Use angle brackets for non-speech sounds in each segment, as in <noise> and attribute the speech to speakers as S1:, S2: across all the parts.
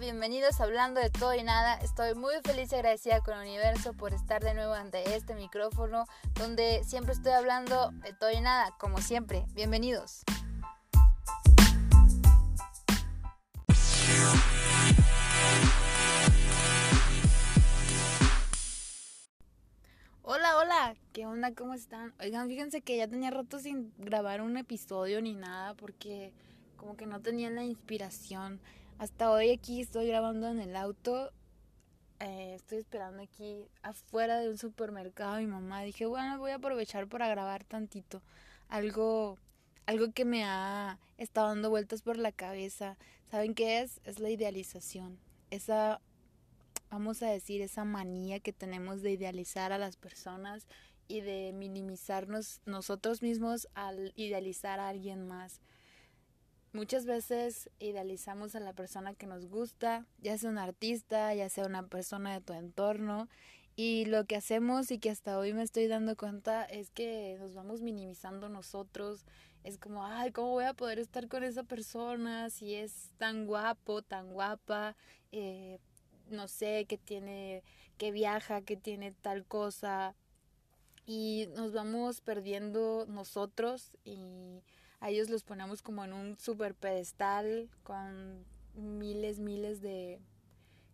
S1: Bienvenidos a Hablando de Todo y Nada. Estoy muy feliz y agradecida con el universo por estar de nuevo ante este micrófono donde siempre estoy hablando de todo y nada, como siempre. Bienvenidos. Hola, hola, ¿qué onda? ¿Cómo están? Oigan, fíjense que ya tenía rato sin grabar un episodio ni nada porque como que no tenía la inspiración. Hasta hoy aquí estoy grabando en el auto. Eh, estoy esperando aquí afuera de un supermercado mi mamá. Dije, bueno, voy a aprovechar para grabar tantito. Algo, algo que me ha estado dando vueltas por la cabeza. ¿Saben qué es? Es la idealización. Esa, vamos a decir, esa manía que tenemos de idealizar a las personas y de minimizarnos nosotros mismos al idealizar a alguien más. Muchas veces idealizamos a la persona que nos gusta, ya sea un artista, ya sea una persona de tu entorno, y lo que hacemos y que hasta hoy me estoy dando cuenta es que nos vamos minimizando nosotros. Es como, ay, ¿cómo voy a poder estar con esa persona si es tan guapo, tan guapa? Eh, no sé, que tiene, que viaja, que tiene tal cosa. Y nos vamos perdiendo nosotros y a ellos los ponemos como en un super pedestal con miles, miles de,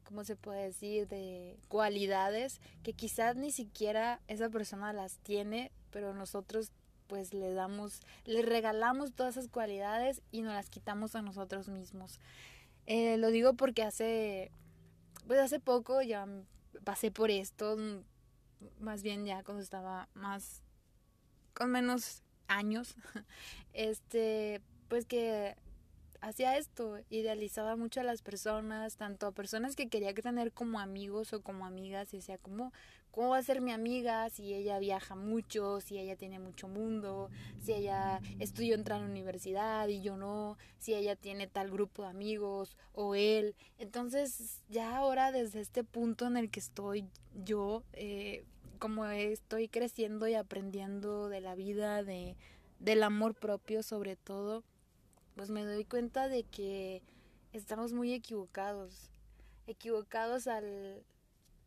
S1: ¿cómo se puede decir?, de cualidades que quizás ni siquiera esa persona las tiene, pero nosotros pues le damos, le regalamos todas esas cualidades y nos las quitamos a nosotros mismos. Eh, lo digo porque hace, pues hace poco ya pasé por esto, más bien ya cuando estaba más, con menos años, <laughs> este, pues que hacía esto, idealizaba mucho a las personas, tanto a personas que quería tener como amigos o como amigas, y decía, ¿cómo, ¿cómo va a ser mi amiga si ella viaja mucho, si ella tiene mucho mundo, si ella estudió entrar a la universidad y yo no, si ella tiene tal grupo de amigos o él? Entonces, ya ahora desde este punto en el que estoy yo, eh, como estoy creciendo y aprendiendo de la vida, de, del amor propio sobre todo, pues me doy cuenta de que estamos muy equivocados, equivocados al,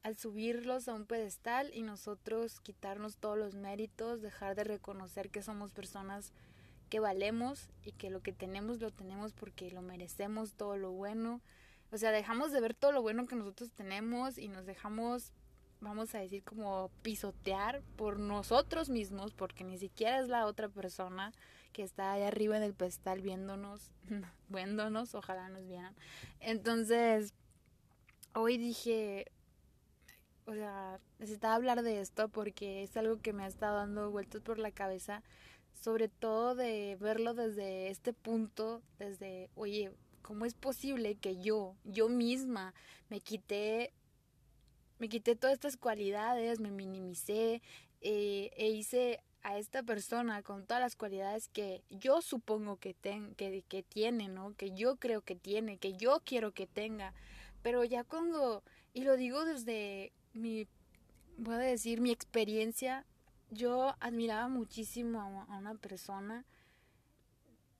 S1: al subirlos a un pedestal y nosotros quitarnos todos los méritos, dejar de reconocer que somos personas que valemos y que lo que tenemos lo tenemos porque lo merecemos, todo lo bueno. O sea, dejamos de ver todo lo bueno que nosotros tenemos y nos dejamos vamos a decir, como pisotear por nosotros mismos, porque ni siquiera es la otra persona que está ahí arriba en el pedestal viéndonos, <laughs> viéndonos, ojalá nos vieran. Entonces, hoy dije, o sea, necesitaba hablar de esto porque es algo que me ha estado dando vueltas por la cabeza, sobre todo de verlo desde este punto, desde, oye, ¿cómo es posible que yo, yo misma, me quité me quité todas estas cualidades, me minimicé eh, e hice a esta persona con todas las cualidades que yo supongo que, ten, que, que tiene, ¿no? Que yo creo que tiene, que yo quiero que tenga. Pero ya cuando, y lo digo desde mi, voy a decir, mi experiencia, yo admiraba muchísimo a, una persona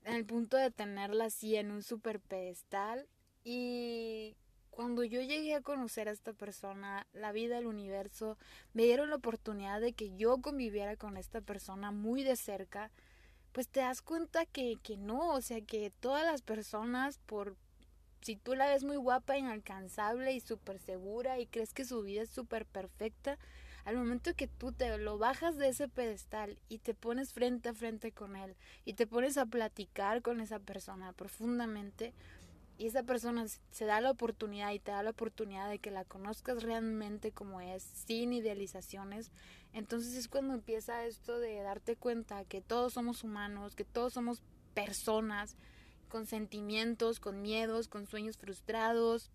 S1: el punto de tenerla así en un super pedestal y cuando yo llegué a conocer a esta persona, la vida, el universo, me dieron la oportunidad de que yo conviviera con esta persona muy de cerca, pues te das cuenta que, que no, o sea, que todas las personas, por si tú la ves muy guapa, inalcanzable y súper segura y crees que su vida es súper perfecta, al momento que tú te lo bajas de ese pedestal y te pones frente a frente con él y te pones a platicar con esa persona profundamente, y esa persona se da la oportunidad y te da la oportunidad de que la conozcas realmente como es, sin idealizaciones, entonces es cuando empieza esto de darte cuenta que todos somos humanos, que todos somos personas con sentimientos, con miedos, con sueños frustrados,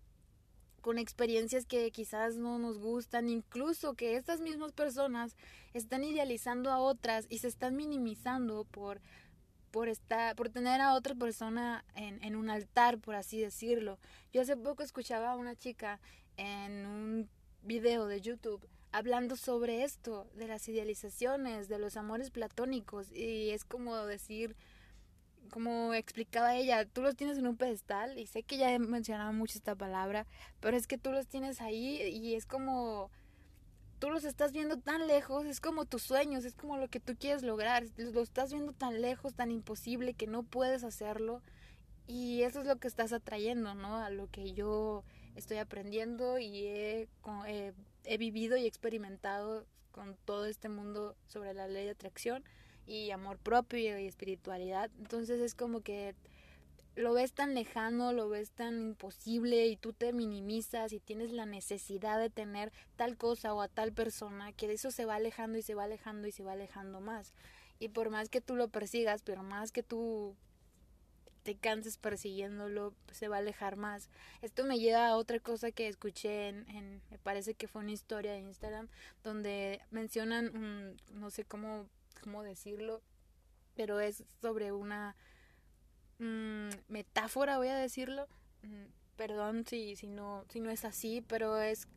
S1: con experiencias que quizás no nos gustan, incluso que estas mismas personas están idealizando a otras y se están minimizando por por estar, por tener a otra persona en, en un altar, por así decirlo. Yo hace poco escuchaba a una chica en un video de YouTube hablando sobre esto, de las idealizaciones, de los amores platónicos, y es como decir, como explicaba ella, tú los tienes en un pedestal y sé que ya he mencionado mucho esta palabra, pero es que tú los tienes ahí y es como tú los estás viendo tan lejos, es como tus sueños, es como lo que tú quieres lograr, lo estás viendo tan lejos, tan imposible que no puedes hacerlo y eso es lo que estás atrayendo, ¿no? A lo que yo estoy aprendiendo y he, he vivido y experimentado con todo este mundo sobre la ley de atracción y amor propio y espiritualidad. Entonces es como que lo ves tan lejano, lo ves tan imposible y tú te minimizas y tienes la necesidad de tener tal cosa o a tal persona que de eso se va alejando y se va alejando y se va alejando más. Y por más que tú lo persigas, pero más que tú te canses persiguiéndolo, se va a alejar más. Esto me lleva a otra cosa que escuché en, me parece que fue una historia de Instagram, donde mencionan, no sé cómo cómo decirlo, pero es sobre una mm, metáfora, voy a decirlo. Mm, perdón si, si, no, si no es así, pero es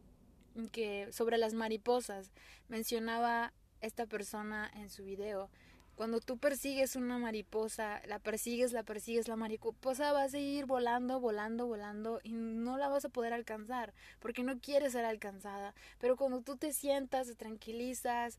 S1: que sobre las mariposas. Mencionaba esta persona en su video. Cuando tú persigues una mariposa, la persigues, la persigues, la mariposa va a seguir volando, volando, volando y no la vas a poder alcanzar porque no quieres ser alcanzada. Pero cuando tú te sientas, te tranquilizas,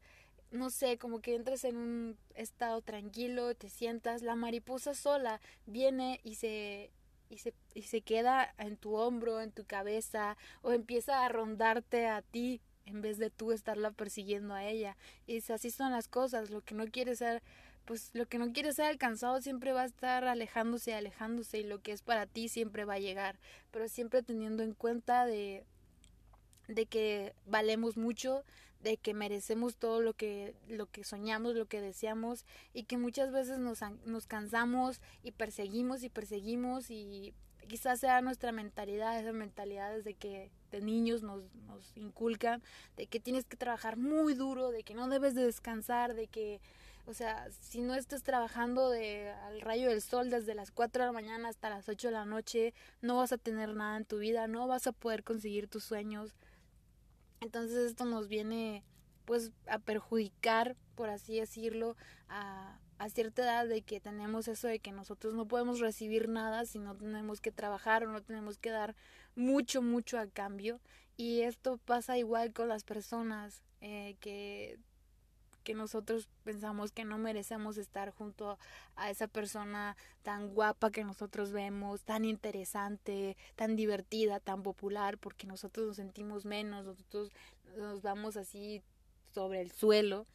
S1: no sé, como que entras en un estado tranquilo, te sientas, la mariposa sola viene y se y se, y se queda en tu hombro, en tu cabeza, o empieza a rondarte a ti en vez de tú estarla persiguiendo a ella. Y así son las cosas, lo que no quiere ser, pues lo que no quiere ser alcanzado siempre va a estar alejándose, alejándose, y lo que es para ti siempre va a llegar, pero siempre teniendo en cuenta de, de que valemos mucho, de que merecemos todo lo que, lo que soñamos, lo que deseamos y que muchas veces nos, nos cansamos y perseguimos y perseguimos y quizás sea nuestra mentalidad, esa mentalidad desde que de niños nos, nos inculcan, de que tienes que trabajar muy duro, de que no debes de descansar, de que, o sea, si no estás trabajando de, al rayo del sol desde las 4 de la mañana hasta las 8 de la noche, no vas a tener nada en tu vida, no vas a poder conseguir tus sueños. Entonces esto nos viene pues a perjudicar, por así decirlo, a, a cierta edad de que tenemos eso de que nosotros no podemos recibir nada si no tenemos que trabajar o no tenemos que dar mucho, mucho a cambio. Y esto pasa igual con las personas eh, que que nosotros pensamos que no merecemos estar junto a esa persona tan guapa que nosotros vemos, tan interesante, tan divertida, tan popular, porque nosotros nos sentimos menos, nosotros nos vamos así sobre el suelo.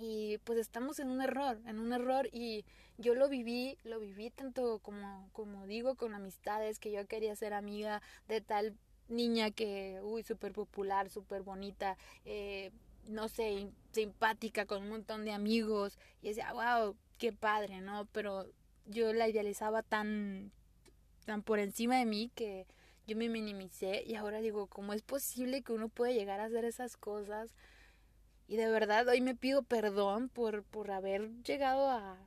S1: Y pues estamos en un error, en un error y yo lo viví, lo viví tanto como, como digo, con amistades, que yo quería ser amiga de tal niña que, uy, súper popular, súper bonita, eh, no sé, simpática, con un montón de amigos, y decía, wow, qué padre, ¿no? Pero yo la idealizaba tan, tan por encima de mí que yo me minimicé y ahora digo, ¿cómo es posible que uno pueda llegar a hacer esas cosas? Y de verdad hoy me pido perdón por, por haber llegado a,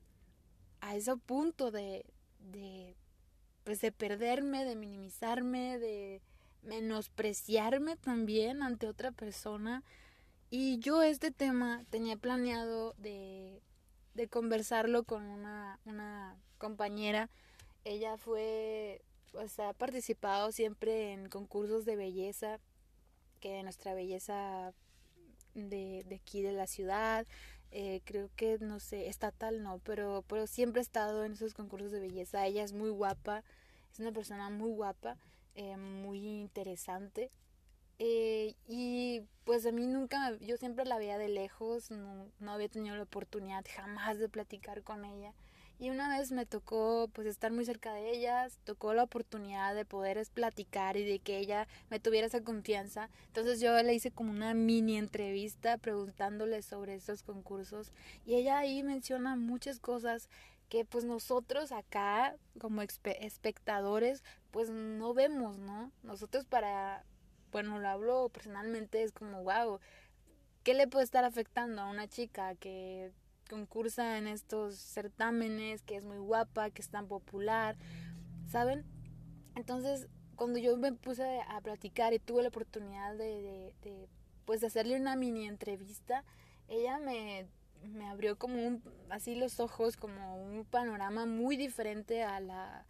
S1: a ese punto de, de, pues de perderme, de minimizarme, de menospreciarme también ante otra persona y yo este tema tenía planeado de, de conversarlo con una, una compañera. Ella fue, o sea, ha participado siempre en concursos de belleza, que nuestra belleza de, de aquí de la ciudad, eh, creo que, no sé, estatal no, pero, pero siempre ha estado en esos concursos de belleza. Ella es muy guapa, es una persona muy guapa, eh, muy interesante. Eh, y pues a mí nunca, yo siempre la veía de lejos, no, había tenido la oportunidad jamás de platicar con ella. Y una vez me tocó pues estar muy cerca de ella, tocó la oportunidad de poder platicar y de que ella me tuviera esa confianza. Entonces yo le hice como una mini entrevista preguntándole sobre esos concursos y ella ahí menciona muchas cosas que pues nosotros acá como espectadores pues no vemos, ¿no? Nosotros para bueno, lo hablo personalmente, es como, wow, ¿qué le puede estar afectando a una chica que concursa en estos certámenes, que es muy guapa, que es tan popular, ¿saben? Entonces, cuando yo me puse a platicar y tuve la oportunidad de, de, pues, hacerle una mini entrevista, ella me, me abrió como un, así los ojos, como un panorama muy diferente a la,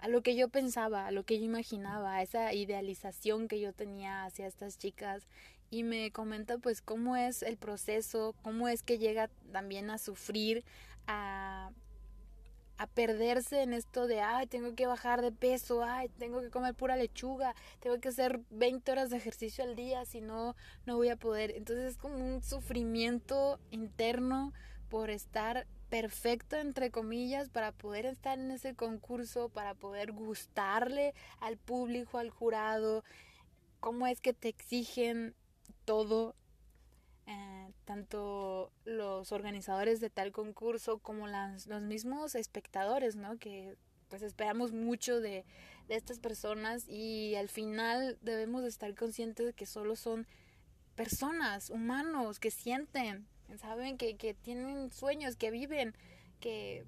S1: a lo que yo pensaba, a lo que yo imaginaba, a esa idealización que yo tenía hacia estas chicas y me comenta pues cómo es el proceso, cómo es que llega también a sufrir, a, a perderse en esto de, ay, tengo que bajar de peso, ay, tengo que comer pura lechuga, tengo que hacer 20 horas de ejercicio al día, si no, no voy a poder. Entonces es como un sufrimiento interno por estar perfecto, entre comillas, para poder estar en ese concurso, para poder gustarle al público, al jurado, cómo es que te exigen todo, eh, tanto los organizadores de tal concurso como los mismos espectadores, ¿no? Que pues esperamos mucho de, de estas personas y al final debemos estar conscientes de que solo son personas, humanos, que sienten, saben que, que tienen sueños, que viven, que,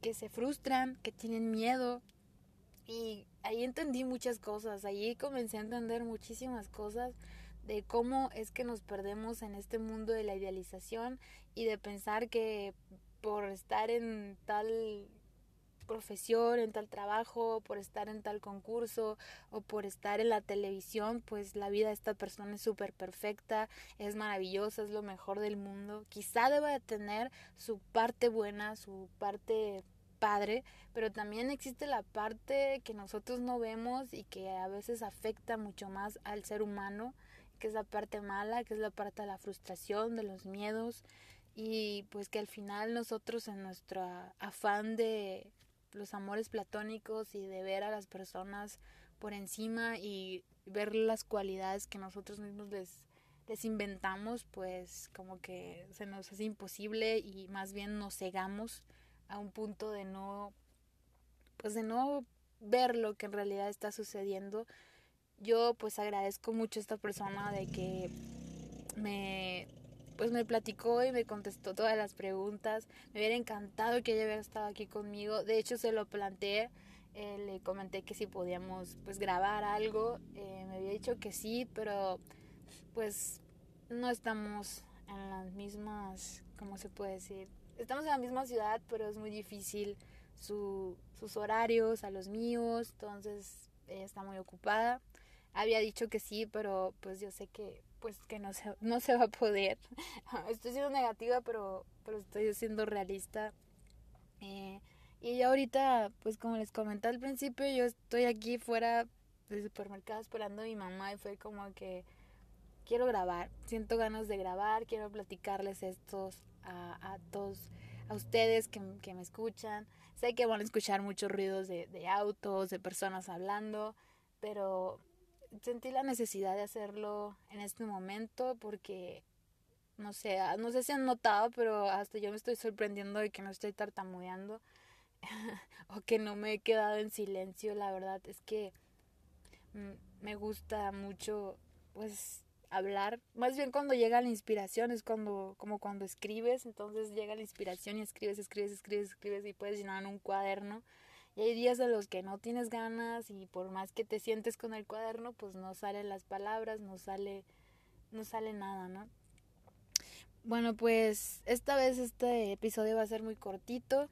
S1: que se frustran, que tienen miedo. Y ahí entendí muchas cosas, ahí comencé a entender muchísimas cosas de cómo es que nos perdemos en este mundo de la idealización y de pensar que por estar en tal profesión, en tal trabajo, por estar en tal concurso o por estar en la televisión, pues la vida de esta persona es súper perfecta, es maravillosa, es lo mejor del mundo. Quizá deba de tener su parte buena, su parte padre, pero también existe la parte que nosotros no vemos y que a veces afecta mucho más al ser humano, que es la parte mala, que es la parte de la frustración, de los miedos y pues que al final nosotros en nuestro afán de los amores platónicos y de ver a las personas por encima y ver las cualidades que nosotros mismos les, les inventamos, pues como que se nos hace imposible y más bien nos cegamos a un punto de no, pues de no ver lo que en realidad está sucediendo. Yo pues agradezco mucho a esta persona de que me pues me platicó y me contestó todas las preguntas. Me hubiera encantado que ella hubiera estado aquí conmigo. De hecho, se lo planteé. Eh, le comenté que si podíamos pues grabar algo. Eh, me había dicho que sí, pero pues no estamos en las mismas, ¿cómo se puede decir? Estamos en la misma ciudad, pero es muy difícil su, sus horarios a los míos. Entonces ella está muy ocupada. Había dicho que sí, pero pues yo sé que pues que no se, no se va a poder. <laughs> estoy siendo negativa, pero, pero estoy siendo realista. Eh, y ya ahorita, pues como les comenté al principio, yo estoy aquí fuera del supermercado esperando a mi mamá y fue como que quiero grabar, siento ganas de grabar, quiero platicarles estos a, a todos, a ustedes que, que, me escuchan. Sé que van a escuchar muchos ruidos de, de autos, de personas hablando, pero sentí la necesidad de hacerlo en este momento porque no sé, ah, no sé si han notado, pero hasta yo me estoy sorprendiendo de que no estoy tartamudeando <laughs> o que no me he quedado en silencio, la verdad es que mm, me gusta mucho pues hablar, más bien cuando llega la inspiración es cuando como cuando escribes, entonces llega la inspiración y escribes, escribes, escribes, escribes y puedes llenar un cuaderno y hay días en los que no tienes ganas y por más que te sientes con el cuaderno, pues no salen las palabras, no sale, no sale nada, ¿no? Bueno, pues esta vez este episodio va a ser muy cortito.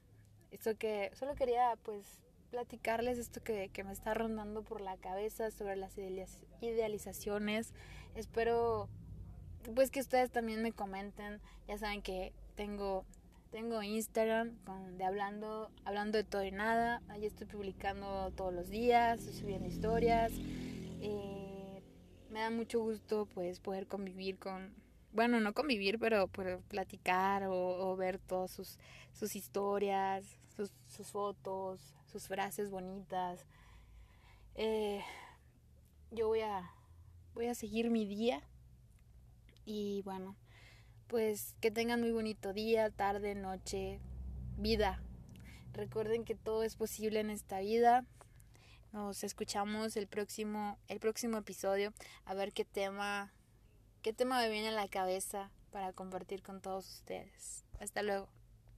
S1: Esto que solo quería pues platicarles esto que, que me está rondando por la cabeza sobre las idealizaciones. Espero pues que ustedes también me comenten. Ya saben que tengo tengo Instagram con, de hablando, hablando de todo y nada. Ahí estoy publicando todos los días, estoy subiendo historias. Eh, me da mucho gusto pues poder convivir con, bueno, no convivir, pero, platicar o, ver todas sus, sus historias, sus, sus, fotos, sus frases bonitas. Eh, yo voy a, voy a seguir mi día y bueno, pues que tengan muy bonito día, tarde, noche, vida. Recuerden que todo es posible en esta vida. Nos escuchamos el próximo el próximo episodio a ver qué tema qué tema me viene a la cabeza para compartir con todos ustedes. Hasta luego.